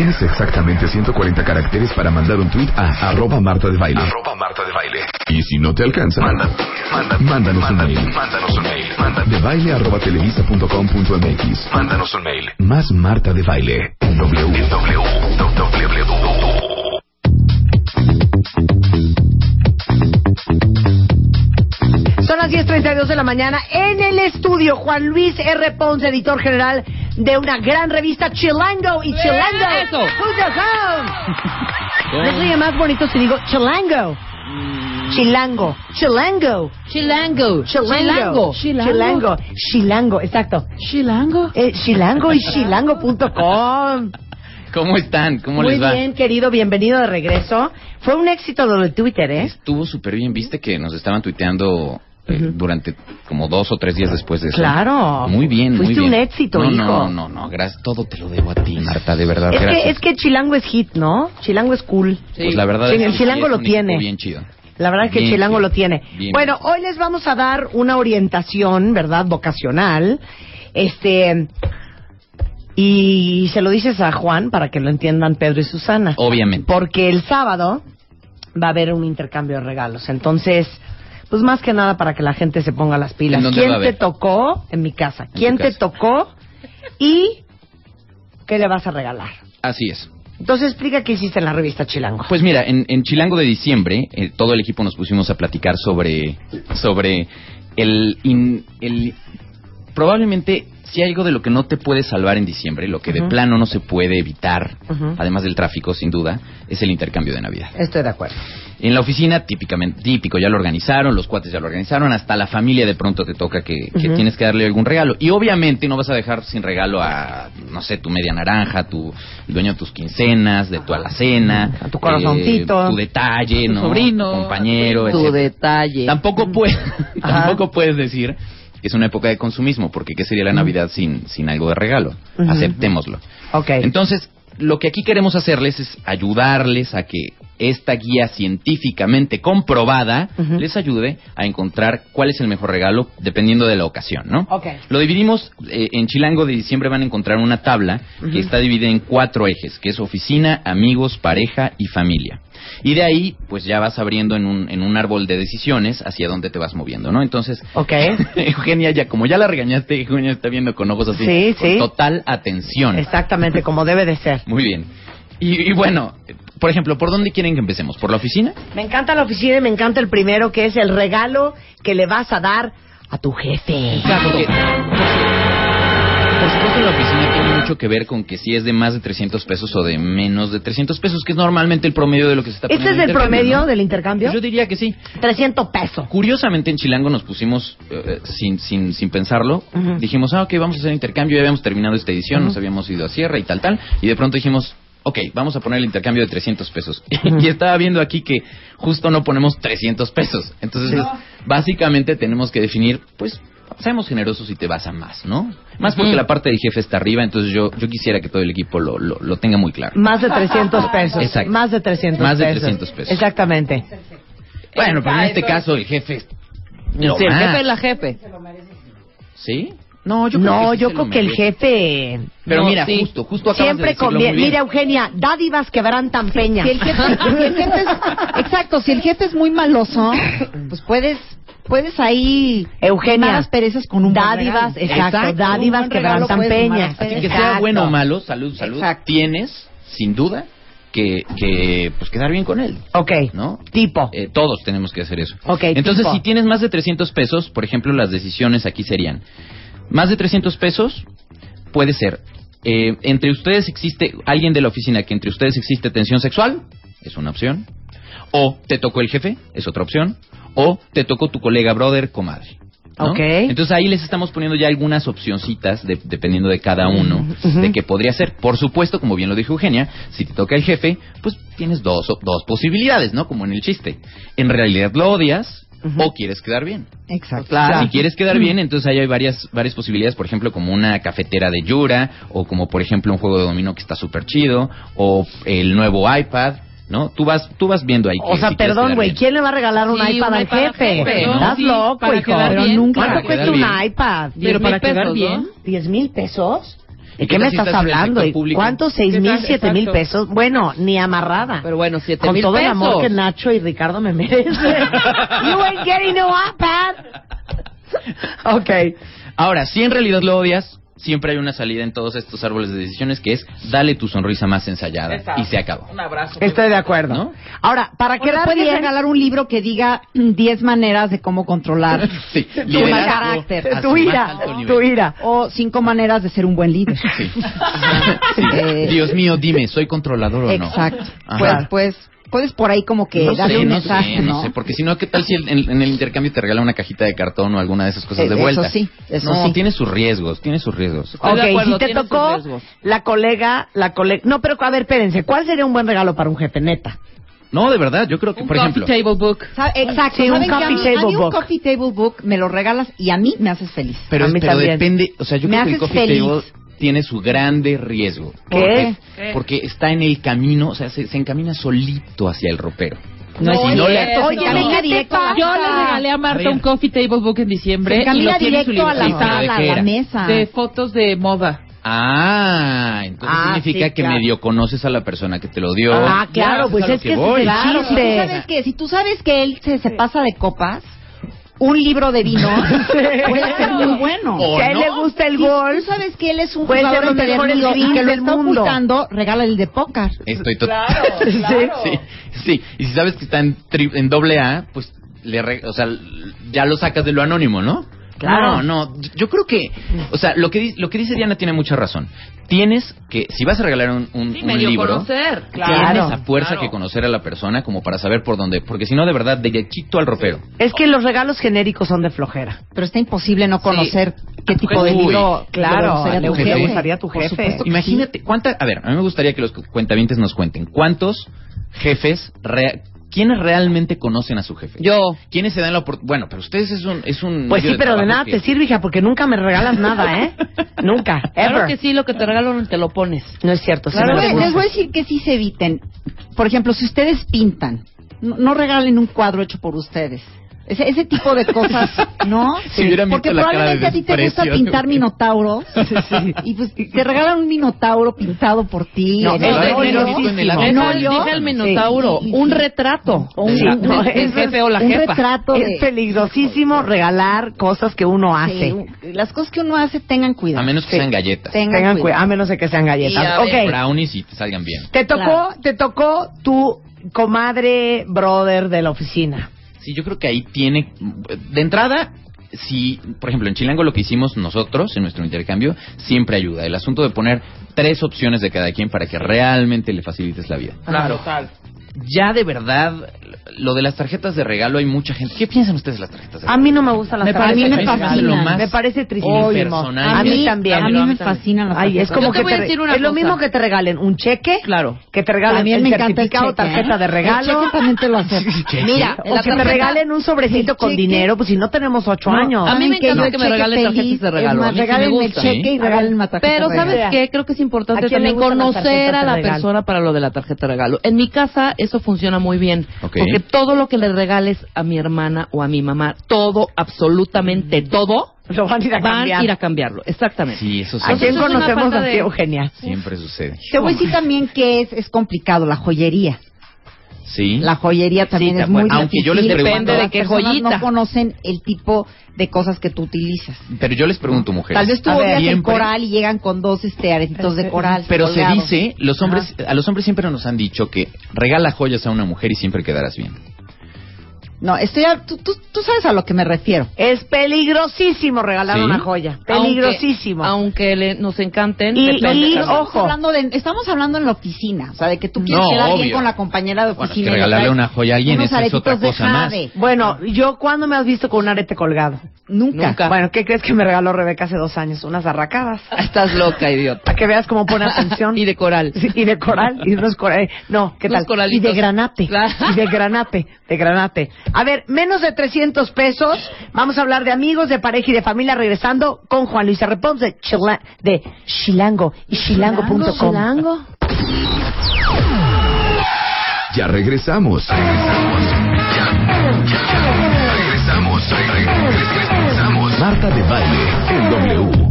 Tienes exactamente 140 caracteres para mandar un tweet a arroba Marta de Baile. Arroba Marta de Baile. Y si no te alcanza, manda, manda, mándanos un mail. Mándanos un mail. Manda. De baile arroba televisa punto com punto MX. Mándanos un mail. Más Marta de Baile. W. W. W. Son las 10.32 de la mañana. En el estudio, Juan Luis R. Ponce, editor general de una gran revista Chilango y Chilango. ¿No sería más bonito si digo Chilango? Chilango. Chilango. Chilango. Chilango. Chilango. Chilango. Exacto. Chilango. Eh, Chilango y chilango.com. ¿Cómo están? ¿Cómo Muy les va? bien, querido. Bienvenido de regreso. Fue un éxito lo de Twitter, ¿eh? Estuvo súper bien. ¿Viste que nos estaban tuiteando eh, durante como dos o tres días después de eso? Claro. Muy bien, muy Fuiste bien. un éxito, no, hijo. No, no, no. Gracias. Todo te lo debo a ti, Marta. De verdad, Es gracias. que, es que Chilango es hit, ¿no? Chilango es cool. Pues la verdad Sí, es que el sí, Chilango es lo tiene. bien chido. La verdad es que Bien Chilango lo tiene. Bien bueno, hoy les vamos a dar una orientación, ¿verdad? Vocacional. Este. Y se lo dices a Juan para que lo entiendan Pedro y Susana. Obviamente. Porque el sábado va a haber un intercambio de regalos. Entonces, pues más que nada para que la gente se ponga las pilas. ¿En dónde ¿Quién te tocó? En mi casa. ¿Quién te casa. tocó? ¿Y qué le vas a regalar? Así es. Entonces explica qué hiciste en la revista Chilango. Pues mira, en, en Chilango de diciembre, eh, todo el equipo nos pusimos a platicar sobre, sobre el, in- el... Probablemente, si hay algo de lo que no te puede salvar en diciembre, lo que de plano no se puede evitar, además del tráfico, sin duda, es el intercambio de Navidad. Estoy de acuerdo. En la oficina, típicamente, típico, ya lo organizaron, los cuates ya lo organizaron, hasta la familia de pronto te toca que, que tienes que darle algún regalo. Y obviamente no vas a dejar sin regalo a, no sé, tu media naranja, tu el dueño de tus quincenas, de tu alacena, A tu corazoncito. eh, tu detalle, Tu ¿no? sobrino. Tu compañero, Tu detalle. Tampoco puedes, Ajá. tampoco puedes decir es una época de consumismo, porque ¿qué sería la Navidad sin, sin algo de regalo? Aceptémoslo. Ok. Entonces, lo que aquí queremos hacerles es ayudarles a que esta guía científicamente comprobada les ayude a encontrar cuál es el mejor regalo dependiendo de la ocasión, ¿no? Ok. Lo dividimos, eh, en Chilango de diciembre van a encontrar una tabla que está dividida en cuatro ejes, que es oficina, amigos, pareja y familia. Y de ahí, pues ya vas abriendo en un, en un árbol de decisiones hacia dónde te vas moviendo, ¿no? Entonces, Ok. Eugenia, ya como ya la regañaste, Eugenia está viendo con ojos así, Sí, con sí. total atención. Exactamente, como debe de ser. Muy bien. Y, y bueno, por ejemplo, ¿por dónde quieren que empecemos? ¿Por la oficina? Me encanta la oficina y me encanta el primero, que es el regalo que le vas a dar a tu jefe. Porque, por supuesto, la oficina tiene mucho que ver con que si es de más de 300 pesos o de menos de 300 pesos, que es normalmente el promedio de lo que se está ¿Este poniendo es en el promedio ¿no? del intercambio? Pues yo diría que sí. 300 pesos. Curiosamente en Chilango nos pusimos eh, sin, sin, sin pensarlo. Dijimos, ah, ok, vamos a hacer intercambio. Ya habíamos terminado esta edición, nos habíamos ido a Sierra y tal, tal. Y de pronto dijimos, ok, vamos a poner el intercambio de 300 pesos. y estaba viendo aquí que justo no ponemos 300 pesos. Entonces, Sí. básicamente tenemos que definir, pues, seamos generosos y te vas a más, ¿no? Más porque la parte del jefe está arriba, entonces yo, yo quisiera que todo el equipo lo, lo, lo tenga muy claro. Más de 300 pesos. Exacto. Más de 300 Más de pesos. 300 pesos. Exactamente. Bueno, pero en este caso el jefe... es lo Sí, el más. jefe es la jefe. ¿Sí? No, yo creo no, que sí yo creo que el jefe... Pero No, mira, sí. justo, justo acabas Siempre de conviene. Mira, Eugenia, dádivas quebrantan peña. Si el jefe, si el jefe es, exacto, si el jefe es muy maloso, pues puedes, pudes ahí Eugenia, quemar asperezas con un dádivas, exacto, Exacto, dádivas quebrantan puedes asperezas. Así que sea bueno o malo, salud, salud, Exacto. tienes, sin duda, que, que pues quedar bien con él. Ok, ¿No? tipo. Eh, todos tenemos que hacer eso. Ok, Entonces, tipo. si tienes más de 300 pesos, por ejemplo, las decisiones aquí serían, más de 300 pesos puede ser, eh, entre ustedes existe alguien de la oficina que entre ustedes existe tensión sexual, es una opción, o te tocó el jefe, es otra opción, o te tocó tu colega, brother, comadre. ¿no? Ok. Entonces ahí les estamos poniendo ya algunas opcioncitas de- dependiendo de cada uno Ujú. de qué podría ser. Por supuesto, como bien lo dijo Eugenia, si te toca el jefe, pues tienes dos, dos posibilidades, ¿no? Como en el chiste. En realidad lo odias O quieres quedar bien. Exacto. Claro. Si quieres quedar bien, entonces ahí hay varias, varias posibilidades, por ejemplo, como una cafetera de Yura, o como por ejemplo un juego de dominó que está súper chido, o el nuevo iPad, ¿no? Tú vas, tú vas viendo ahí. O que sea, si perdón, güey. ¿quién le va a regalar un Sí, iPad un al iPad al jefe? jefe, ¿no? Estás Sí, loco, para hijo. quedar Pero bien. nunca- ¿Cuánto Para cuesta un iPad? Pero para pesos, quedar bien. ¿Diez mil pesos? ¿De ¿Y qué me estás hablando? ¿Y cuántos? ¿Seis mil, siete mil pesos? Bueno, ni amarrada. Pero bueno, siete Con mil todo el amor pesos. que Nacho y Ricardo me merecen. you ain't getting no iPad. Ok. Ahora, si en realidad lo odias, siempre hay una salida en todos estos árboles de decisiones que es dale tu sonrisa más ensayada Exacto. y se acabó. Un abrazo. Estoy de acuerdo. ¿No? Ahora, para Bueno, quedar puedes bien... regalar un libro que diga mm, 10 maneras de cómo controlar Sí, tu mal carácter. tu ira, tu ira. O cinco maneras de ser un buen líder. Sí. Sí. Eh, Dios mío, dime, ¿soy controlador o no? Exacto. Ajá. Pues, pues, puedes por ahí como que no darle sé, un no mensaje, sé, ¿no? no sé, porque si no, ¿qué tal si el- en, en el intercambio te regala una cajita de cartón o alguna de esas cosas Eh, de eso vuelta? sí, eso no, sí. tiene sus riesgos, tiene sus riesgos. Estoy ok, acuerdo, si te tocó la colega, la colega... No, pero a ver, espérense. ¿Cuál sería un buen regalo para un jefe, neta? No, de verdad, yo creo que, Un por ejemplo, coffee table book. Exacto. Sí, un coffee a mí, table a mí un book. coffee table book me lo regalas y a mí me haces feliz. pero, a mí pero depende, o sea, yo Me creo que el coffee feliz. table tiene su grande riesgo. ¿Qué? Porque, ¿Qué? porque está en el camino, o sea, se, se encamina solito hacia el ropero. No, Si es no le- Oye, se encamina ¿qué te directo Yo le regalé a Marta A un coffee table book en diciembre Se y encamina lo tiene en su directo a la librito. Sí, pero ¿de sala, qué a la mesa. de fotos de moda. Ah, entonces Ah, significa sí, que claro. medio conoces a la persona que te lo dio. Ah, claro, pues es que voy. es Claro, si tú chiste. sabes que, si tú sabes que él se, se pasa de copas, un libro de vino puede ser muy bueno. ¿O Si a él no? le gusta el golf, tú sabes que él es un Puede ser jugador los mejores empedernido y que lo del está mundo. ocultando, regálale el de póker. Estoy totalmente. sí, sí. Y si sabes que está en, tri- en doble A, pues le re- o sea, ya lo sacas de lo anónimo, ¿no? Claro. No, no, yo creo que, o sea, lo que, di- lo que dice Diana tiene mucha razón. Tienes que, si vas a regalar un, un- Sí, un medio libro, conocer. Claro. tienes a fuerza Claro. que conocer a la persona como para saber por dónde, porque si no, de verdad, de chito al ropero. es que los regalos genéricos son de flojera. Pero está imposible no conocer qué tipo Uy, de libro claro, le gustaría a tu gustaría- jefe. supuesto Imagínate, ¿cuánta, a ver, a mí me gustaría que los cuentavientes nos cuenten, ¿cuántos jefes, rea- quiénes realmente conocen a su jefe? Yo. ¿Quiénes se dan la oportunidad? Bueno, pero ustedes es un... Es un Pues sí, pero de nada que- te sirve, hija, porque nunca me regalas nada, ¿eh? nunca, Claro ever. que sí, lo que te regalo te lo pones. No es cierto. voy- gusta. les voy a decir que sí se eviten. Por ejemplo, si ustedes pintan, no, no regalen un cuadro hecho por ustedes. Ese, ese tipo de cosas, ¿no? Si Porque probablemente a ti te gusta pintar minotauros y pues te regalan un minotauro pintado por ti. No, en no, el no, óleo, no, el no, el minotauro, Sí, un retrato. Un, Sí, un- no, un- eso el jefe o la un jefa. retrato de... Es peligrosísimo regalar cosas que uno hace. las cosas que uno hace, tengan cuidado. A menos que Sí. sean galletas. Tengan, Tengan cuidado. cuidado, a menos de que sean galletas. a ver, Ok, Brownies y te salgan bien. te tocó, Claro. te tocó tu comadre brother de la oficina. Sí, yo creo que ahí tiene... De entrada, si, por ejemplo, en Chilango lo que hicimos nosotros en nuestro intercambio siempre ayuda. El asunto de poner tres opciones de cada quien para que realmente le facilites la vida. Claro. Ya de verdad, lo de las tarjetas de regalo hay mucha gente. ¿Qué piensan ustedes de las tarjetas de A regalo? mí no me gustan las Me tarjetas parece- de me regalo. fascinan. lo más Me parece tristísimo. A mí mí- también. A mí me fascinan las Ay, es tarjetas. como Yo te que a te, decir una es lo cosa. mismo que te regalen un cheque, Claro. que te regalen También el me encanta el certificado, cheque, tarjeta de regalo. El cheque también te lo acepto. Mira, o que me tarjeta- regalen un sobrecito con dinero, pues si no tenemos ocho No, años. A mí me encanta que me regalen tarjetas de regalo. Es más, A mí me regálenme el cheque y Sí. regálenme tarjeta Pero ¿sabes qué? Creo que es ¿A importante también conocer tarjetas a la persona para lo de la tarjeta de regalo. En mi casa eso funciona muy bien. Ok. Porque todo lo que le regales a mi hermana o a mi mamá, todo, absolutamente todo, Lo van a ir a van cambiar. a ir a cambiarlo. Exactamente. Sí, eso sí. ¿A quién conocemos así, de- Eugenia? Siempre sucede. Te voy a decir también que es, es complicado, la joyería. Sí. La joyería también de es muy. Aunque yo les difícil pregunto- Depende de qué joyita. no conocen el tipo de cosas que tú utilizas. Pero yo les pregunto, mujeres. Tal vez tú odias el siempre- coral y llegan con dos este aretitos de coral. Pero se colgados. dice, los hombres, a los hombres siempre nos han dicho que regala joyas a una mujer y siempre quedarás bien. No, estoy a- tú, tú, tú sabes a lo que me refiero. Es peligrosísimo regalar ¿Sí? una joya. Peligrosísimo. Aunque, le- nos encanten. Y- también. Estamos ojo. hablando, de, estamos hablando en la oficina, o sea, de que tú quieres No, quedar bien con la compañera de Bueno, oficina. que y le regalarle una joya a alguien, es otra cosa más. Bueno, yo ¿cuándo me has visto con un arete colgado? Nunca. Nunca. Bueno, ¿qué crees que me regaló Rebeca hace dos años? Unas arracadas. Estás loca, idiota. Para que veas cómo pone atención. Y de coral. Sí, y de coral, y unos coral. No, ¿qué tal? coralitos. Y de granate. Claro. Y de granate, de granate. A ver, menos de 300 pesos. Vamos a hablar de amigos, de pareja y de familia regresando con Juan Luis R. Pons de, Chila- de Chilango y chilango.com. Ya regresamos. Regresamos. Ya, ya, regresamos. Regresamos. Marta de baile en W.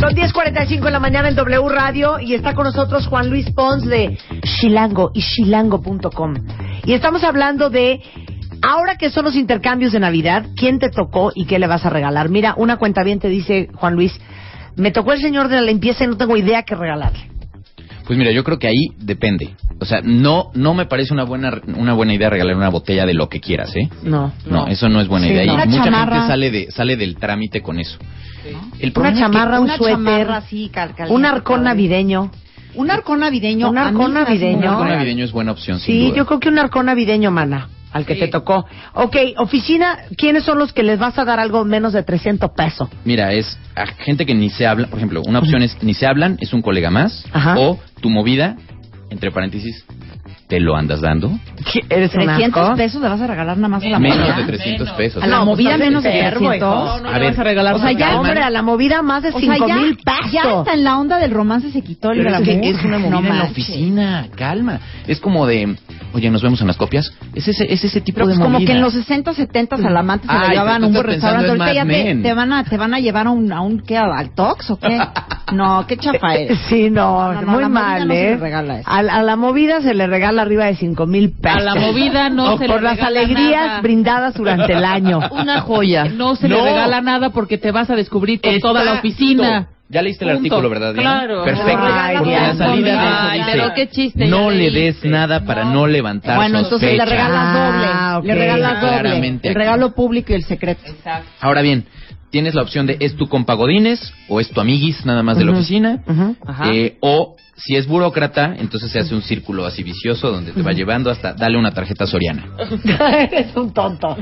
Son 10.45 en la mañana en W Radio y está con nosotros Juan Luis Pons de Chilango y chilango.com. Y estamos hablando de, ahora que son los intercambios de Navidad, ¿quién te tocó y qué le vas a regalar? Mira, una cuenta bien te dice, Juan Luis, me tocó el señor de la limpieza y no tengo idea qué regalarle. Pues mira, yo creo que ahí depende. O sea, no no me parece una buena una buena idea regalar una botella de lo que quieras, ¿eh? No. No, eso no es buena Sí, idea. no. Y Una mucha chamarra. gente sale de sale del trámite con eso. El Una problema es que- chamarra, un Una suéter, chamarra así, un arcón navideño. Un arcón navideño. Un arcón navideño. un arcón navideño es buena opción, sin Sí, duda. yo creo que un arcón navideño, mana, al que Sí. te tocó. Ok, oficina, ¿quiénes son los que les vas a dar algo menos de 300 pesos? Mira, es a gente que ni se habla, por ejemplo, una opción es ni se hablan, es un colega más, Ajá. o tu movida, entre paréntesis, te lo andas dando, ¿Qué- ¿Eres un 300 asco? pesos le vas a regalar nada más a la menos movida. de 300 pesos. A la No, pues, movida menos de enfermo, 300. hijo. No, A le ver, vas a regalar o sea, ya. Hombre, a la movida más de O sea, 5 ya, mil ya pesos. hasta en la onda del romance se quitó el Pero es que es una movida No en la oficina, calma. Es como de, oye, nos vemos en las copias. Es ese, es ese tipo Pero de pues como movida. que en los 60, 70 al amante se Ay, lo llevaban a un buen restaurante. Ahorita ya te, te van a, te van a llevar a un, a un ¿qué? ¿Al Tox o qué? No, qué chafa eres. Sí, no, No, no, no, muy mal, ¿eh? a la movida se le regala arriba de 5 mil pesos. A la movida no se le Por las alegrías nada. brindadas durante el año. Una joya. No se No. le regala nada porque te vas a descubrir con toda la Exacto. oficina. Ya leíste el Punto. artículo, ¿verdad? Diana? Claro. Perfecto. Ay, porque la salida de eso Ay, dice, pero qué chiste, no le des nada para no levantar Bueno, entonces le regalas doble. Ah, ok. Le regalas doble. Claramente El aquí. regalo público y el secreto. Ahora bien, tienes la opción de es tu compa Godínez o es tu amiguis nada más de la oficina. Ujú. Ajá. Eh, o si es burócrata, entonces se hace un círculo así vicioso donde te va llevando hasta dale una tarjeta soriana. Eres un tonto.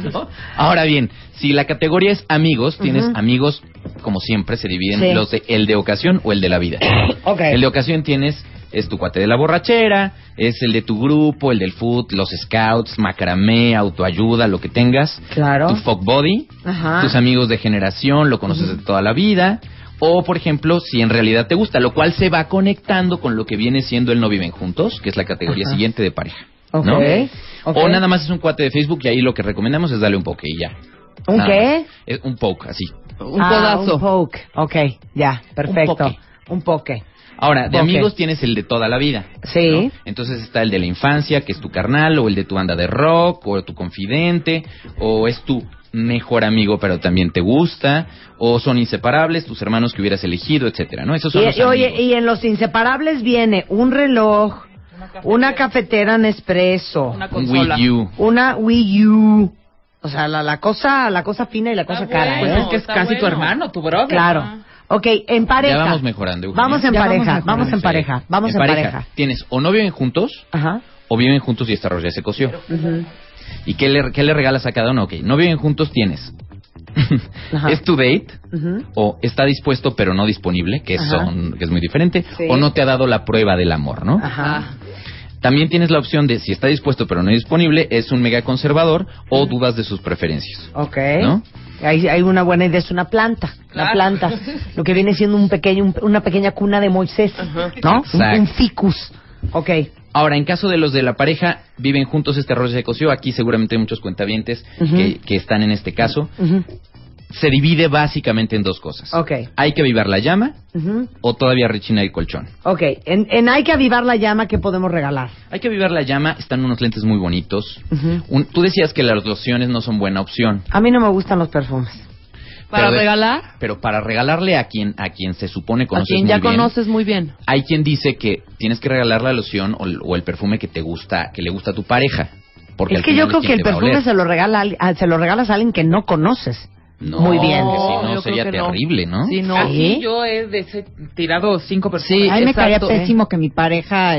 Ahora bien, si la categoría es amigos, tienes amigos, como siempre se dividen Sí. los de el de ocasión o el de la vida. Ok. El de ocasión tienes es tu cuate de la borrachera, es el de tu grupo, el del foot, los scouts, macramé, autoayuda, lo que tengas. Claro. Tu fuck body, Ajá. tus amigos de generación, lo conoces de toda la vida. O, por ejemplo, si en realidad te gusta, lo cual se va conectando con lo que viene siendo el no viven juntos, que es la categoría Ajá. siguiente de pareja. O nada más es un cuate de Facebook y ahí lo que recomendamos es darle un poke y ya. ¿Un Nada qué? Es un poke, así. Un Ah, codazo. Un poke. Ok, ya, perfecto. poke. Un poke. Ahora, de amigos tienes el de toda la vida. Sí. ¿no? Entonces está el de la infancia, que es tu carnal, o el de tu banda de rock, o tu confidente, o es tu mejor amigo, pero también te gusta, o son inseparables, tus hermanos que hubieras elegido, etcétera, ¿no? Esos son los Y, oye, amigos. y en los inseparables viene un reloj, una cafetera Nespresso, Una Un consola. Wii U. una Wii U. O sea, la, la cosa la cosa fina y la cosa cara, Pues ¿eh? es que es casi tu hermano, tu brother. Claro. Ok, en pareja. Ya vamos mejorando, Eugenia. Vamos en Ya vamos pareja, mejorando. vamos en pareja, vamos en, pareja. Tienes o no viven juntos, Ajá. o viven juntos y este arroz ya se coció. ¿Y qué le, qué le regalas a cada uno? Ok, no viven juntos, tienes. Ajá. es tu date, o está dispuesto pero no disponible, que, Ajá. son, que es muy diferente, Sí. o no te ha dado la prueba del amor, ¿no? Ajá. También tienes la opción de si está dispuesto pero no disponible, es un mega conservador o dudas de sus preferencias. Ok. ¿No? Hay, hay una buena idea, es una planta. Una Claro. planta. Lo que viene siendo un pequeño, un- una pequeña cuna de Moisés. ¿No? Un, un ficus. Ok. Ahora, en caso de los de la pareja, viven juntos este arroz se coció, aquí seguramente hay muchos cuentavientes que, que están en este caso. Se divide básicamente en dos cosas. Ok. Hay que avivar la llama o todavía rechina el colchón. Ok. En, en Hay que avivar la llama, ¿qué podemos regalar? Hay que avivar la llama, están unos lentes muy bonitos. Un- tú decías que las lociones no son buena opción. A mí no me gustan los perfumes. Para Pero de- regalar Pero para regalarle a quien a quien se supone a conoces quien muy ya bien, conoces muy bien. hay quien dice que tienes que regalar la loción o el, o el perfume que te gusta, que le gusta a tu pareja. Porque es que yo creo que el quien a perfume se lo, regala, a a- se lo regalas a alguien que no conoces. No, Muy bien. porque si No, no yo sería creo que no. terrible, ¿no? Sí, no. ¿Sí? Aquí yo he tirado cinco personas. Sí, a mí me caería pésimo que mi pareja,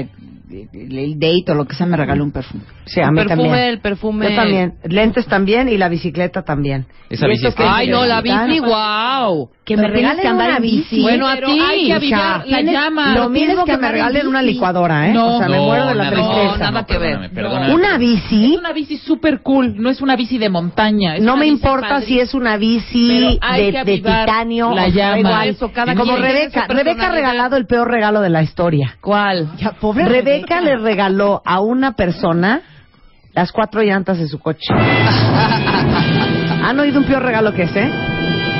el, el date o lo que sea, me regale un perfume. Sí, a El mí perfume, también. el perfume. Yo también. Lentes también y la bicicleta también. Esa ¿Y bici esto está qué Ay, no, la bici, wow. Que me regalen que andar una bici. Bueno, a ti, hay que avivar la tienes- llama. Lo mismo que que me regalen una licuadora, ¿eh? No, o sea, me No, muero de la nada, tristeza. no, nada que ver. perdóname, perdóname. Una bici, Es una bici super cool, no es una bici de montaña. es no me importa si es una bici de, titanio la llama. igual. Eso, cada Como Rebeca. Rebeca ha regalado el peor regalo de la historia. ¿Cuál? Ya, pobre Rebeca le regaló a una persona las cuatro llantas de su coche. ¿Han oído un peor regalo que ese?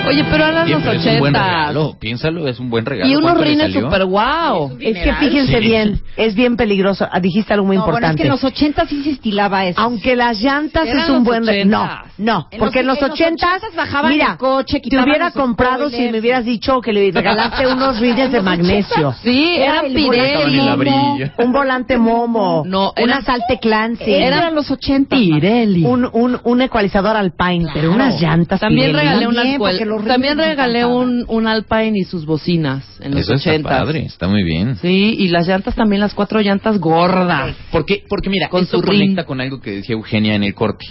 Oye, pero eran los Siempre es un buen ochentas. regalo. Piénsalo, es un buen regalo. Y unos ¿Cuánto le rines super wow. Es que fíjense Sí. bien, es bien peligroso. Ah, Dijiste algo muy No, bueno, es importante. que en los 80 sí se estilaba eso. Aunque las llantas Eran es un buen re- no, no, En porque en los- en los ochentas, ochentas bajaban mira, el coche, te hubiera comprado si me hubieras dicho que le regalaste unos rines de magnesio, Sí, Era eran el Pirelli. Un volante Momo, No, una salte Clancy, Eran los 80. Pirelli. un, un, un ecualizador Alpine, pero unas llantas También regalé un También, alcohol- porque los También regalé un, un Alpine y sus bocinas en los Eso está ochentas. padre, está muy bien. Sí, y las llantas también, las cuatro llantas gordas. Porque, porque mira, Con esto su conecta ring. con algo que decía Eugenia en el corte,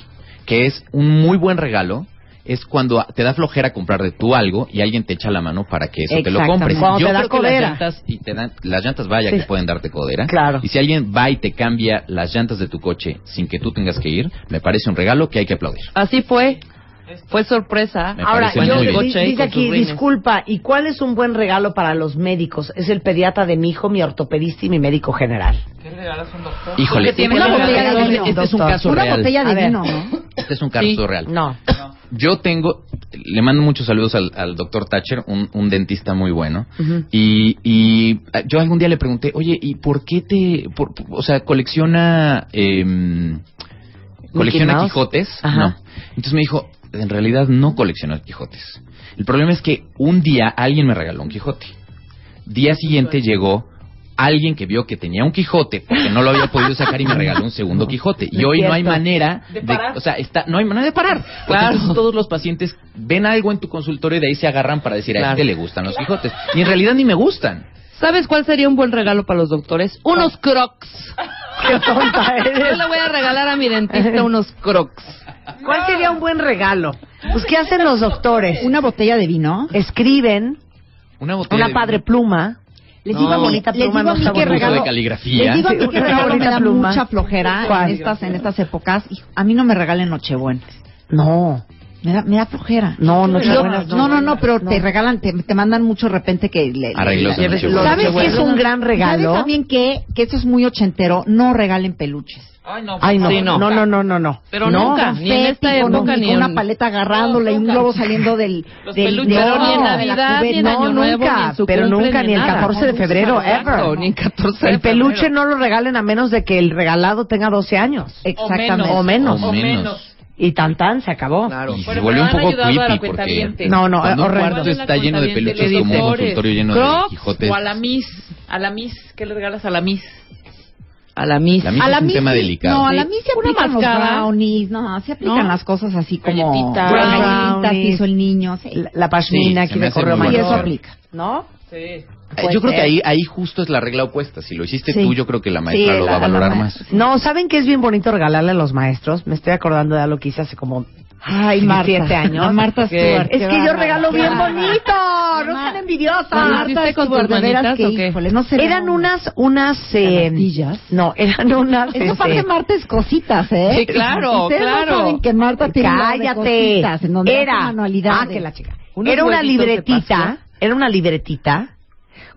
que es un muy buen regalo. Es cuando te da flojera comprarte tú algo y alguien te echa la mano para que eso te lo compres. Cuando Yo te da creo que codera. las llantas y te dan las llantas vaya Sí. que pueden darte codera. Claro. Y si alguien va y te cambia las llantas de tu coche sin que tú tengas que ir, me parece un regalo que hay que aplaudir. Así fue. Fue sorpresa. Me Ahora, yo, dice aquí, disculpa, ¿y cuál es un buen regalo para los médicos? Es el pediatra de mi hijo, mi ortopedista y mi médico general. Híjole, tiene una que botella regalar de un vino. Este es un doctor. caso Una real. botella A de ver. vino, ¿no? Este es un caso Sí. real. No. Yo tengo, le mando muchos saludos al, al doctor Thatcher, un, un dentista muy bueno. Y, y ah, yo algún día le pregunté, oye, ¿y por qué te, por- o sea, colecciona, em, colecciona? Quijotes? Ajá. No. Entonces me dijo, en realidad no colecciono Quijotes. El problema es que un día alguien me regaló un Quijote. Día siguiente llegó alguien que vio que tenía un Quijote porque no lo había podido sacar y me regaló un segundo Quijote. Y hoy no hay manera de, o sea, está, no hay manera de parar. Porque Claro. todos los pacientes ven algo en tu consultorio y de ahí se agarran para decir a este le gustan los Quijotes. Y en realidad ni me gustan. ¿Sabes cuál sería un buen regalo para los doctores? Unos crocs. Qué tonta Yo eres. le voy a regalar a mi dentista unos crocs. ¿Cuál sería un buen regalo? Pues, ¿qué hacen los doctores? Una botella de vino. Escriben Una botella una de padre vino. pluma. Les No, digo a mí, bonita les pluma digo a no mí está que regalo, de caligrafía. Les digo a mí que regalo me da pluma. mucha flojera en estas, en estas épocas. A mí no me regalen Nochebuena. No, Me da, me da flojera. no, Yo- Nochebuenas no, no, no, pero No. te regalan, te, te mandan mucho de repente que le, Arreglos le- Nochebuena. ¿Sabes qué es un gran regalo? ¿Sabes también que, que esto es muy ochentero? No regalen peluches. Ay, no. Ay, no, Sí, no, no, no, no, no. Pero no. nunca. Ni en esta época, un- ni con una en- paleta agarrándole y un globo saliendo del... Los del peluches, oro, ni en Navidad, ni en No, Año Nuevo, nunca, ni en su pero cumple, nunca, ni el nada. 14 de febrero, ever. Ni en 14 de El peluche no lo regalen a menos de que el regalado tenga 12 años. Exactamente. O menos. O menos. Y tan tan, se acabó. Claro. Y se vuelve un poco creepy porque. No, no, cuando un cuarto está lleno de peluches Editores. como un consultorio lleno de Crocs Quijotes. O a la Miss. A la Miss. ¿Qué le regalas a la Miss? A la Miss. La Miss A la es un Miss tema delicado. No, a la Miss se Una aplican los brownies, no, se aplican ¿No? las cosas así como Galletitas. que hizo el niño. sí. La, la pashmina Sí, correo muy Sí, bueno. eso mayor. aplica. ¿no? Sí. Eh, yo creo que ahí, ahí justo es la regla opuesta. Si lo hiciste Sí. tú, yo creo que la maestra Sí, lo la- va a valorar más. No, ¿saben qué es bien bonito regalarle a los maestros? Me estoy acordando de algo que hice hace como Ay, Marta. 17 años. Marta. Stewart. Es que yo regalo bien bonito, no sean envidiosas. ¿Lo Marta Stewart, de veras que, o qué? híjole, no se Eran unas, unas, eh, no, eran unas, Eso este, parte Marta es cositas, ¿eh? Sí, claro, Ustedes no claro. saben que Marta tiene cállate, cositas, en donde era, manualidades. ah, que la chica, Unos era una libretita. Era una libretita,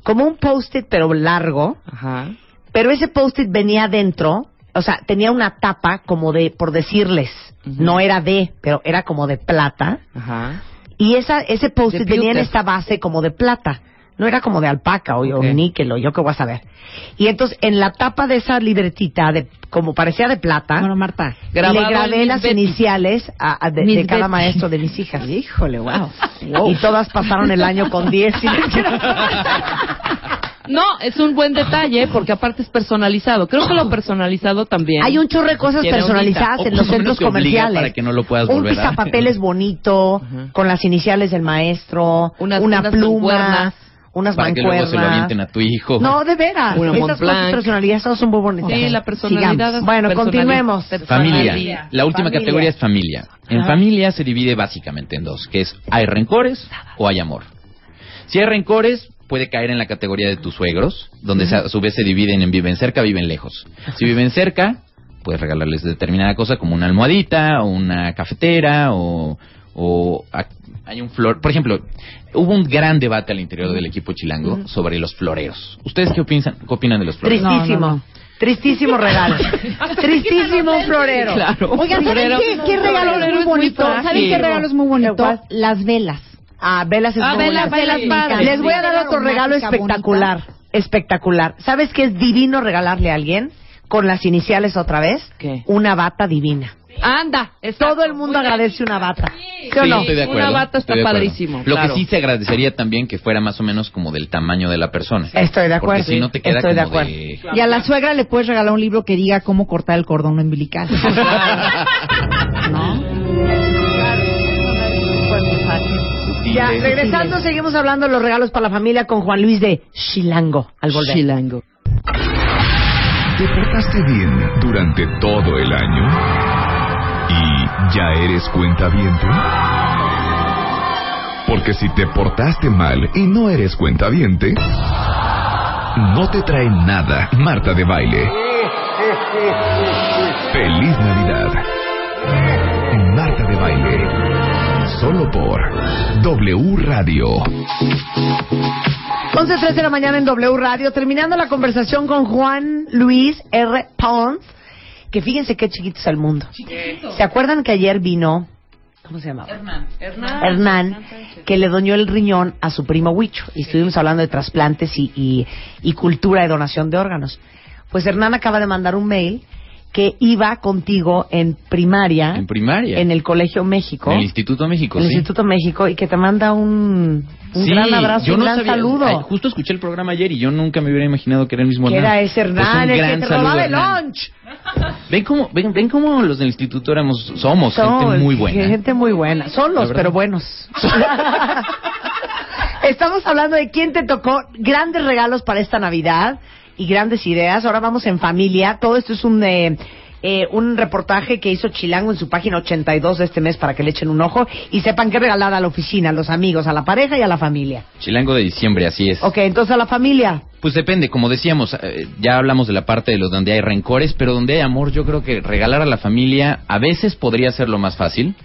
como un post-it pero largo, Ajá. pero ese post-it venía dentro, o sea, tenía una tapa como de, por decirles, no era de, pero era como de plata, Ajá. y esa, ese post-it venía en esta base como de plata. No era como de alpaca o, o Ok. níquel o yo qué voy a saber. Y entonces en la tapa de esa libretita, de, como parecía de plata, Bueno, Marta. Le grabé las Betty. iniciales a- a de, cada Betty. maestro de mis hijas. Híjole, wow. Y todas pasaron el año con 10. y- No, es un buen detalle porque aparte es personalizado. Creo que lo personalizado también. Hay un chorro de cosas personalizadas en los centros comerciales. para que no lo puedas un pizapapeles bonito, con las iniciales del maestro, Unas- una pluma. Unas Para que luego se lo avienten a tu hijo. No, de veras. Una Esas Mont cosas Blanc. personalizadas son muy bonitas. Sí, la personalidad. Bueno, continuemos. Familia. La última Familia. categoría es familia. En familia se divide básicamente en dos, que es hay rencores o hay amor. Si hay rencores, puede caer en la categoría de tus suegros, donde se- a su vez se dividen en viven cerca, viven lejos. Si viven cerca, puedes regalarles determinada cosa como una almohadita o una cafetera o, o a- hay un flor. Por ejemplo, hubo un gran debate al interior del equipo chilango sobre los floreros. ¿Ustedes qué opinan, qué opinan de los floreros? Tristísimo. No, no, no. Trísimo regalo. Tristísimo un florero. Claro. Oigan, ¿saben Florero- qué, qué regalo es muy bonito? ¿Saben qué regalo es muy bonito? Las velas. Ah, velas es Ah, muy velas, bonito. velas padres. Les voy a dar otro regalo espectacular. Espectacular. ¿Sabes qué es divino regalarle a alguien? Con las iniciales otra vez. ¿Qué? Una bata divina. Anda. exacto. Todo el mundo agradece una bata. ¿Sí o Sí, no? estoy de acuerdo. Una bata está acuerdo. padrísimo, Lo claro. que sí se agradecería también que fuera más o menos como del tamaño de la persona. Estoy de acuerdo. Porque si no te queda Estoy de como acuerdo. de... Y a la suegra le puedes regalar un libro que diga cómo cortar el cordón umbilical. ¿No? Ya, regresando, seguimos hablando de los regalos para la familia con Juan Luis de Chilango. Al volver. Chilango. ¿Te portaste bien durante todo el año? ¿Y ya eres cuentaviente? Porque si te portaste mal y no eres cuentaviente, no te trae nada Marta de Baile. ¡Feliz Navidad! Marta de Baile. Solo por W Radio. 11.03 de la mañana en W Radio, terminando la conversación con Juan Luis R. Pons, que fíjense qué chiquito es el mundo. ¿Se acuerdan que ayer vino, ¿cómo se llamaba? Hernán. Hernán. Hernán, que le doñó el riñón a su primo Huicho. Y estuvimos hablando de trasplantes y, y, y cultura de donación de órganos. Pues Hernán acaba de mandar un mail que iba contigo en primaria, En primaria. en el Colegio México, En el Instituto México, en el sí. Instituto México, y que te manda un, un Sí, gran abrazo, yo un no gran sabía- saludo. ay, justo escuché el programa ayer y yo nunca me hubiera imaginado que era el mismo que Hernán. era ese Pues Hernán, un el que te saludo, robaba el lunch. Ven cómo, ven, ven cómo los del instituto éramos, somos gente Son muy buena. Gente muy buena. Son los, pero buenos. Estamos hablando de quién te tocó grandes regalos para esta Navidad y grandes ideas. Ahora vamos en familia. Todo esto es un eh, eh, un reportaje que hizo Chilango en su página 82 de este mes para que le echen un ojo y sepan qué regalar a la oficina, a los amigos, a la pareja y a la familia. Chilango de diciembre, así es. Ok, entonces a la familia. Pues depende, como decíamos, eh, ya hablamos de la parte de los donde hay rencores, pero donde hay amor, yo creo que regalar a la familia a veces podría ser lo más fácil,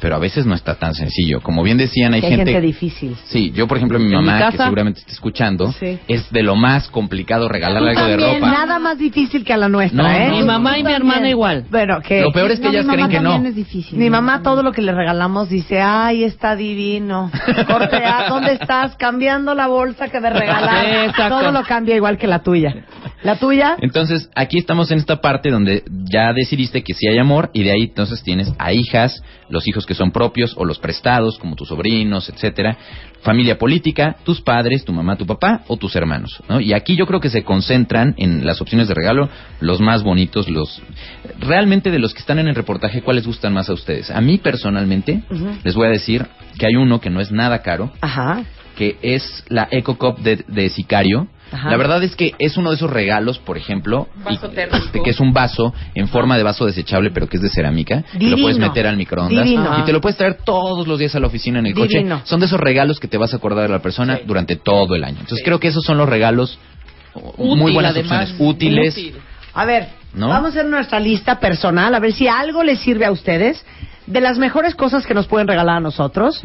pero a veces no está tan sencillo. Como bien decían, hay hay gente... gente difícil. Sí, yo por ejemplo, mi mamá, que seguramente está escuchando, Sí. es de lo más complicado regalarle Tú algo de ropa. Nada más difícil que a la nuestra, No, ¿eh? no, Mi mamá y mi hermana igual. Bueno, que Lo peor es que No, ellas creen que no. también es difícil. Mi mamá todo lo que le regalamos dice, ay, está divino. Corte A, ¿dónde estás? Cambiando la bolsa que me regalaron. exacto. todo lo cambia igual que la tuya. ¿La tuya? Entonces, aquí estamos en esta parte donde ya decidiste que sí hay amor y de ahí entonces tienes a hijas, los hijos que son propios o los prestados, como tus sobrinos, etcétera, familia política, tus padres, tu mamá, tu papá o tus hermanos, ¿no? Y aquí yo creo que se concentran en las opciones de regalo los más bonitos, los realmente de los que están en el reportaje, ¿cuáles gustan más a ustedes? A mí personalmente les voy a decir que hay uno que no es nada caro, Ajá. que es la Eco Cup de, de Sicario. Ajá. La verdad es que es uno de esos regalos, por ejemplo, Vaso y- térmico. este, que es un vaso en forma de vaso desechable, pero que es de cerámica. que lo puedes Divino. meter al microondas Divino. y te lo puedes traer todos los días a la oficina en el Divino. coche. Son de esos regalos que te vas a acordar de la persona durante todo el año. Entonces creo que esos son los regalos muy buenas además, opciones, útiles. útil. A ver, ¿No? vamos a hacer nuestra lista personal, a ver si algo les sirve a ustedes de las mejores cosas que nos pueden regalar a nosotros.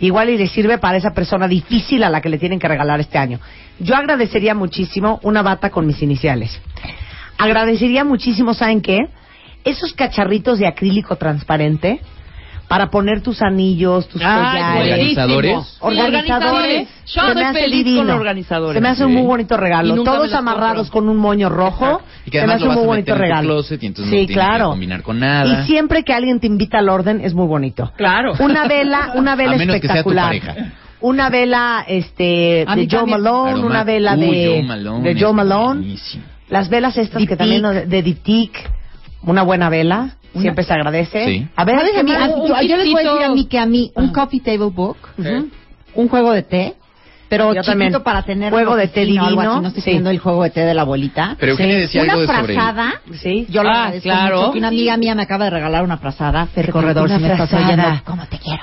Igual y le sirve para esa persona difícil a la que le tienen que regalar este año. Yo agradecería muchísimo una bata con mis iniciales. Agradecería muchísimo, ¿saben qué? Esos cacharritos de acrílico transparente para poner tus anillos, tus Ay, collares. ¿Organizadores? Organizadores. Yo Se me hace feliz divino. con organizadores. Se me hace un muy bonito regalo. Todos amarrados compro. con un moño rojo. Y que se me además hace un muy bonito regalo. closet y entonces sí, no tienes que claro. combinar con nada. Y siempre que alguien te invita al orden es muy bonito. Claro. Una vela, una vela A menos que sea tu espectacular. pareja. Una vela este A de Joe también. Malone, Aroma- una vela Uy, de Joe Malone de Joe Malone. buenísimo. Las velas estas que también de, de una buena vela, siempre se agradece. Sí. A ver, ¿Sabes ¿qué a mí? más? A- un yo, yo les voy a decir a mí que a mí un coffee table book, un juego de té, pero Yo chiquito también. para tener Juego de té oficina o algo divino, así, no estoy sí. pidiendo el juego de té de la abuelita. Pero Eugenia decía una algo sobre... Sí. yo lo Ah, agradezco claro. mucho, que una amiga mía me acaba de regalar una frazada. Fer Una Corredor, si me estás oyendo, ¿cómo te quiero?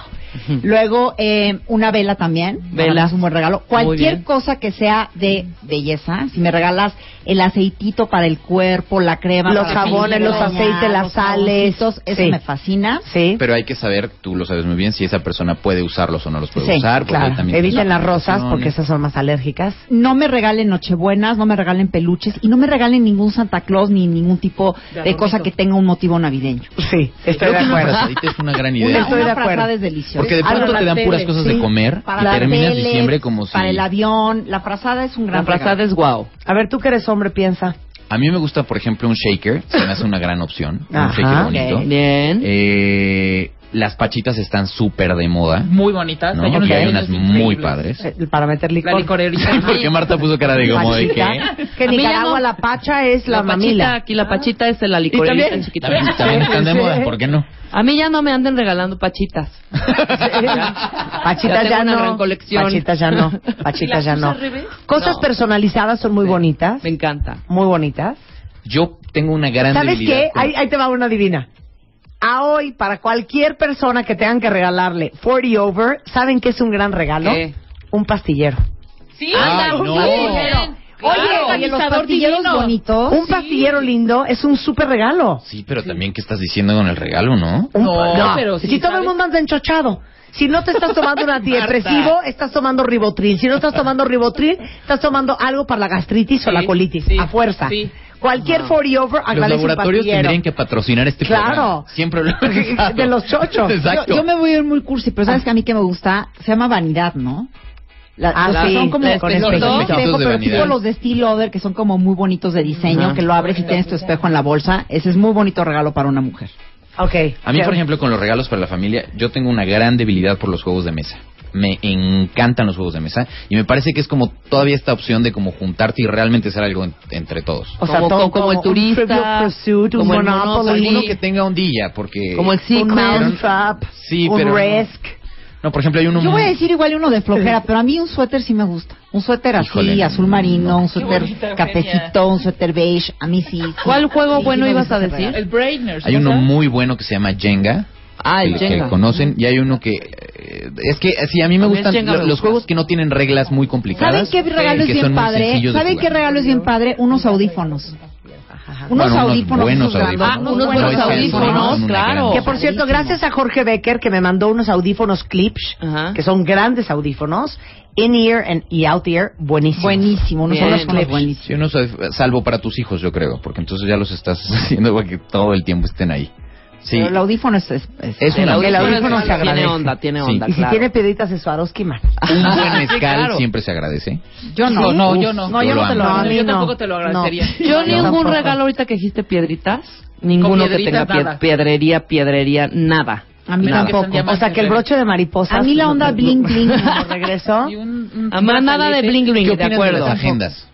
Luego, eh, una vela también. Vela. Es un buen regalo. Cualquier cosa que sea de belleza. Si me regalas el aceitito para el cuerpo, la crema. Los para jabones, los aceites, las los sales. Eso Sí. me fascina. Sí. Pero hay que saber, tú lo sabes muy bien, si esa persona puede usarlos o no los puede Sí, usar. porque Claro. también Eviten las rosas porque esas son más alérgicas. no me regalen nochebuenas, no me regalen peluches y no me regalen ningún Santa Claus ni ningún tipo De de, cosa que tenga un motivo navideño. Sí, estoy Creo de que una acuerdo. frazadita es una gran Una, idea. Estoy de una acuerdo. frazada es deliciosa. Porque de pronto te dan tele, puras cosas sí. de comer Para y terminas teles, diciembre como si... Para el avión, la frazada es un gran La frazada regalo. es guau. A ver, tú que eres hombre, piensa. A mí me gusta, por ejemplo, un shaker. Se me hace una gran opción. Un Ajá. shaker bonito. Ok. Bien. Eh, las pachitas están súper de moda. Muy bonitas. ¿no? Hay Y unas muy padres. Eh, Para meter licor. La licorerita. Porque Marta puso cara de como de Pachita. qué. Que en Nicaragua no- la pacha es la, La pachita, mamila. aquí la pachita es la licorerita también- chiquita. También, también están de moda, ¿por qué no? A mí ya no me anden regalando pachitas. Pachitas Ya no. Pachitas ya no. Pachitas ya no. Cosas No. personalizadas son muy bonitas. Me encanta. Muy bonitas. Yo tengo una gran ¿Sabes debilidad qué? con- Ahí, ahí te va una divina. A hoy, para cualquier persona que tengan que regalarle 40 over, ¿saben qué es un gran regalo? ¿Qué? Un pastillero. Sí, Ay, no. muy bien. Oye, Oye, los pastilleros divino. bonitos. Un pastillero lindo es un súper regalo. Sí, pero también, ¿qué estás diciendo con el regalo, no? Un- No, pero sí, si todo el mundo anda enchochado. Si no te estás tomando un antidepresivo, estás tomando ribotril. Si no estás tomando ribotril, estás tomando algo para la gastritis o la colitis. sí, a fuerza. Cualquier 40 over, Los laboratorios tendrían que patrocinar este Claro. programa. Siempre lo he. De los chochos. Exacto. Yo, yo me voy a ir muy cursi, pero sabes que a mí que me gusta, se llama vanidad, ¿no? La- Ah, los que sí, son como con espejo, Espejitos de pero vanidad. tipo los de Steel Lauder que son como muy bonitos de diseño, que lo abres y tienes tu espejo en la bolsa. Ese es muy bonito regalo para una mujer. Ok. A mí, por ejemplo, con los regalos para la familia, yo tengo una gran debilidad por los juegos de mesa. Me encantan los juegos de mesa y me parece que es como todavía esta opción de como juntarte y realmente hacer algo en- entre todos. O sea, Como- todo como el un turista, Trivial Pursuit, un como el Monopoly. Alguno que tenga ondilla, porque... Como el un Secret. Sí, un pero no. Risk. No, por ejemplo, hay uno Yo voy a decir igual uno de flojera, pero a mí un suéter sí me gusta. Un suéter así, Híjole, azul marino, un suéter cafecito, un suéter beige. A mí sí. sí. ¿Cuál juego Sí, bueno sí ibas a decir? El Brainers. Hay uno muy bueno que se llama Jenga. Ah, el que, que conocen y hay uno que eh, es que sí a mí me gustan lo- los juegos que no tienen reglas muy ¿Saben complicadas qué regalo es que bien padre? ¿Saben qué regalo es bien padre? Unos audífonos. Unos Bueno, unos audífonos. grandes. audífonos. Ah, unos buenos audífonos, una claro. Que por cierto, gracias a Jorge Becker que me mandó unos audífonos clips, Ajá. que son grandes audífonos, in-ear and- y out-ear, buenísimos. Buenísimo, unos Bien. audífonos Clips. buenísimos. Sí, unos, eh, salvo para tus hijos yo creo porque entonces ya los estás haciendo para que todo el tiempo estén ahí sí Pero el audífono es... es, es- Es El audífono, el audífono se agradece. tiene onda, tiene Sí. onda, Y si claro. tiene piedritas de Swarovski, man. un buen Sí, mezcal claro. siempre se agradece Yo no. No, no, yo no. No, Yo yo no te lo. No, Yo tampoco te lo agradecería. Yo No, ningún tampoco. regalo ahorita que dijiste piedritas, ninguno que tenga nada. piedrería, piedrería, nada. A mí tampoco. O sea, que el broche de mariposas... A mí la onda bling bling. ¿no regresó? A nada de bling bling, ¿qué de acuerdo. las agendas?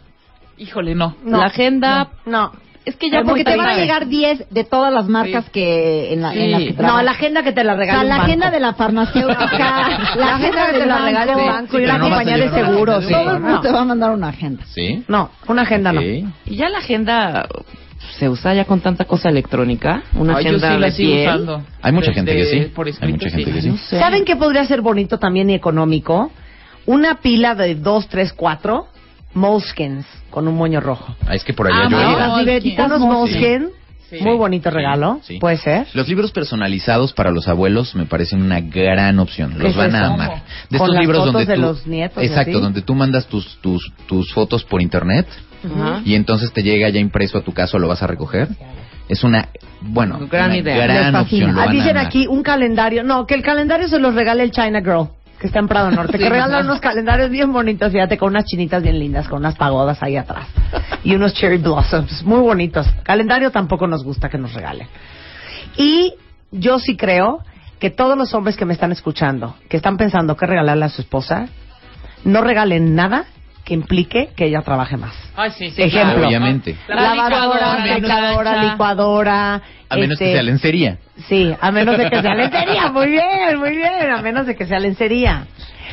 Híjole, no. No. La agenda, No. Es que ya porque te van a llegar 10 de todas las marcas Sí. que en, la, en Sí. las que No, la agenda que te la O sea, regala la agenda de la farmacéutica, La agenda que te la regala un banco y una no compañía de seguros. de. Todo el mundo No. te va a mandar una agenda. sí No, una agenda no. Y ya la agenda se usa ya con tanta cosa electrónica, una Ay, yo agenda de la sigo piel. usando. Hay mucha De- gente que de- sí. Por Hay escrito, mucha gente que sí. No sé. ¿Saben qué podría ser bonito también y económico? Una pila de 2, 3, 4 Moleskins con un moño rojo. Ah, es que por allá Ah, yo no, iba. Las libretitas Unos. Moleskine, Sí. muy bonito regalo, Sí. puede ser. Los libros personalizados para los abuelos me parecen una gran opción. ¿Qué Los van a amar. ¿Cómo? De ¿Con estos las libros fotos donde de tú, los nietos exacto, así? donde tú mandas tus tus tus fotos por internet Ajá. y entonces te llega ya impreso a tu casa o lo vas a recoger. Es una bueno, Gran una idea. Gran opción. Lo Ah, van a dicen amar. aquí un calendario, no, que el calendario se los regale el China Girl, que está en Prado Norte, que regalan unos calendarios bien bonitos, fíjate, con unas chinitas bien lindas, con unas pagodas ahí atrás. Y unos cherry blossoms, muy bonitos. Calendario tampoco nos gusta que nos regalen. Y yo sí creo que todos los hombres que me están escuchando, que están pensando qué regalarle a su esposa, no regalen nada que implique que ella trabaje más. Ay, sí, sí. Ejemplo. claro. Obviamente. La Lavadora, secadora, licuadora. A menos este, que sea lencería. Sí, a menos de que sea lencería. Muy bien, muy bien. A menos de que sea lencería.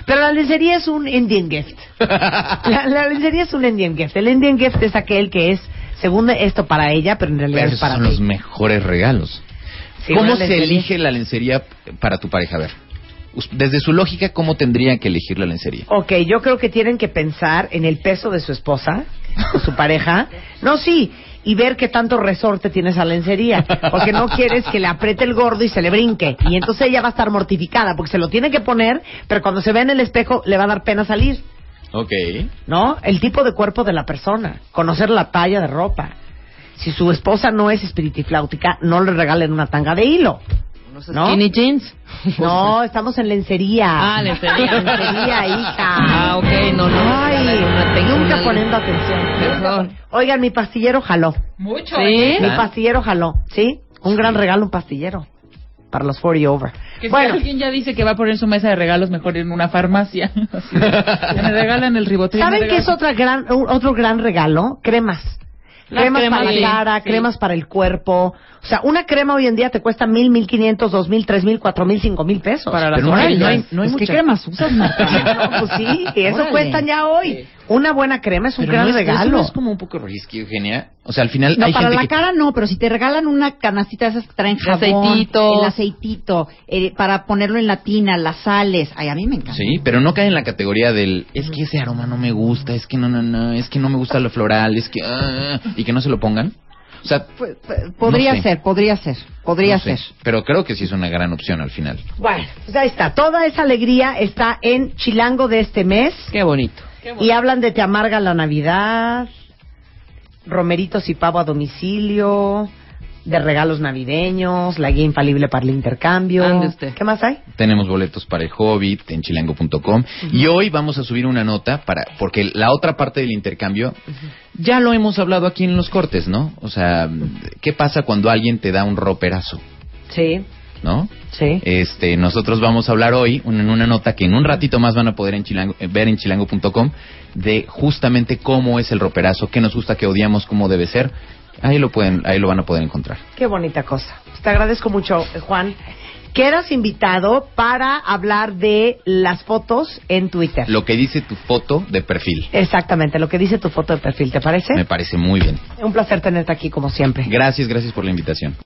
Pero la lencería es un Indian gift. La, la lencería es un Indian gift. El Indian gift es aquel que es, según esto, para ella, pero en realidad Pero es esos para son los mejores regalos. Sí, ¿Cómo se elige la lencería para tu pareja? A ver, desde su lógica, ¿cómo tendría que elegir la lencería? Ok, yo creo que tienen que pensar en el peso de su esposa, o su pareja. No, sí, y ver qué tanto resorte tiene esa lencería. Porque no quieres que le apriete el gordo y se le brinque. Y entonces ella va a estar mortificada, porque se lo tiene que poner, pero cuando se ve en el espejo le va a dar pena salir. Ok. ¿No? El tipo de cuerpo de la persona. Conocer la talla de ropa. Si su esposa no es espiritifláutica, no le regalen una tanga de hilo. Los ¿No? skinny jeans. No, estamos en lencería. Ah, lencería. lencería, hija. Ah, ok, no, no. Ay, No tengo nunca poniendo atención. Perdón. Oigan, mi pastillero jaló. Mucho. Sí. ¿eh? Mi pastillero jaló, ¿sí? Un gran regalo, un pastillero. Para los 40 over. Que Bueno, si alguien ya dice que va a poner su mesa de regalos mejor en una farmacia. Me regalan el ribotril. ¿saben qué es otra gran, otro gran regalo? Cremas. Cremas, cremas, para sí, la cara, sí. cremas para el cuerpo. O sea, una crema hoy en día te cuesta mil, mil quinientos, dos mil, tres mil, cuatro mil, cinco mil pesos. Para las Pero no hay, no hay, no hay Pues, ¿Qué mucha- cremas usas, Marta? No, pues sí, eso Órale. cuestan ya hoy. Una buena crema es un Pero gran no es- eso regalo. no es como un poco risky, Eugenia. O sea, al final No, hay para gente la que... cara no, pero si te regalan una canastita de esas que traen jabón, aceitito. el aceitito, eh, para ponerlo en la tina, las sales, ay, a mí me encanta. Sí, pero no cae en la categoría del es que ese aroma no me gusta, es que no, no, no, es que no me gusta lo floral, es que ah", y que no se lo pongan. O sea, Pues, pues, podría No sé. ser, podría ser, podría no sé, ser. pero creo que sí es una gran opción al final. Bueno, pues ahí está. Toda esa alegría está en Chilango de este mes. Qué bonito. Y hablan de Te amarga la Navidad, romeritos y pavo a domicilio, de regalos navideños, la guía infalible para el intercambio. Ande usted. ¿Qué más hay? Tenemos boletos para el Hobbit en chilango.com y hoy vamos a subir una nota para porque la otra parte del intercambio ya lo hemos hablado aquí en los cortes, ¿no? O sea, ¿qué pasa cuando alguien te da un roperazo, Sí, ¿no? sí. Este, nosotros vamos a hablar hoy en una nota que en un ratito más van a poder en chilango- eh, ver en chilango.com de justamente cómo es el roperazo, qué nos gusta, qué odiamos, cómo debe ser. Ahí lo pueden, ahí lo van a poder encontrar. Qué bonita cosa. Pues Te agradezco mucho, eh, Juan. Quedas invitado para hablar de las fotos en Twitter. Lo que dice tu foto de perfil. Exactamente, lo que dice tu foto de perfil, ¿te parece? Me parece muy bien. Un placer tenerte aquí como siempre. Gracias, gracias por la invitación.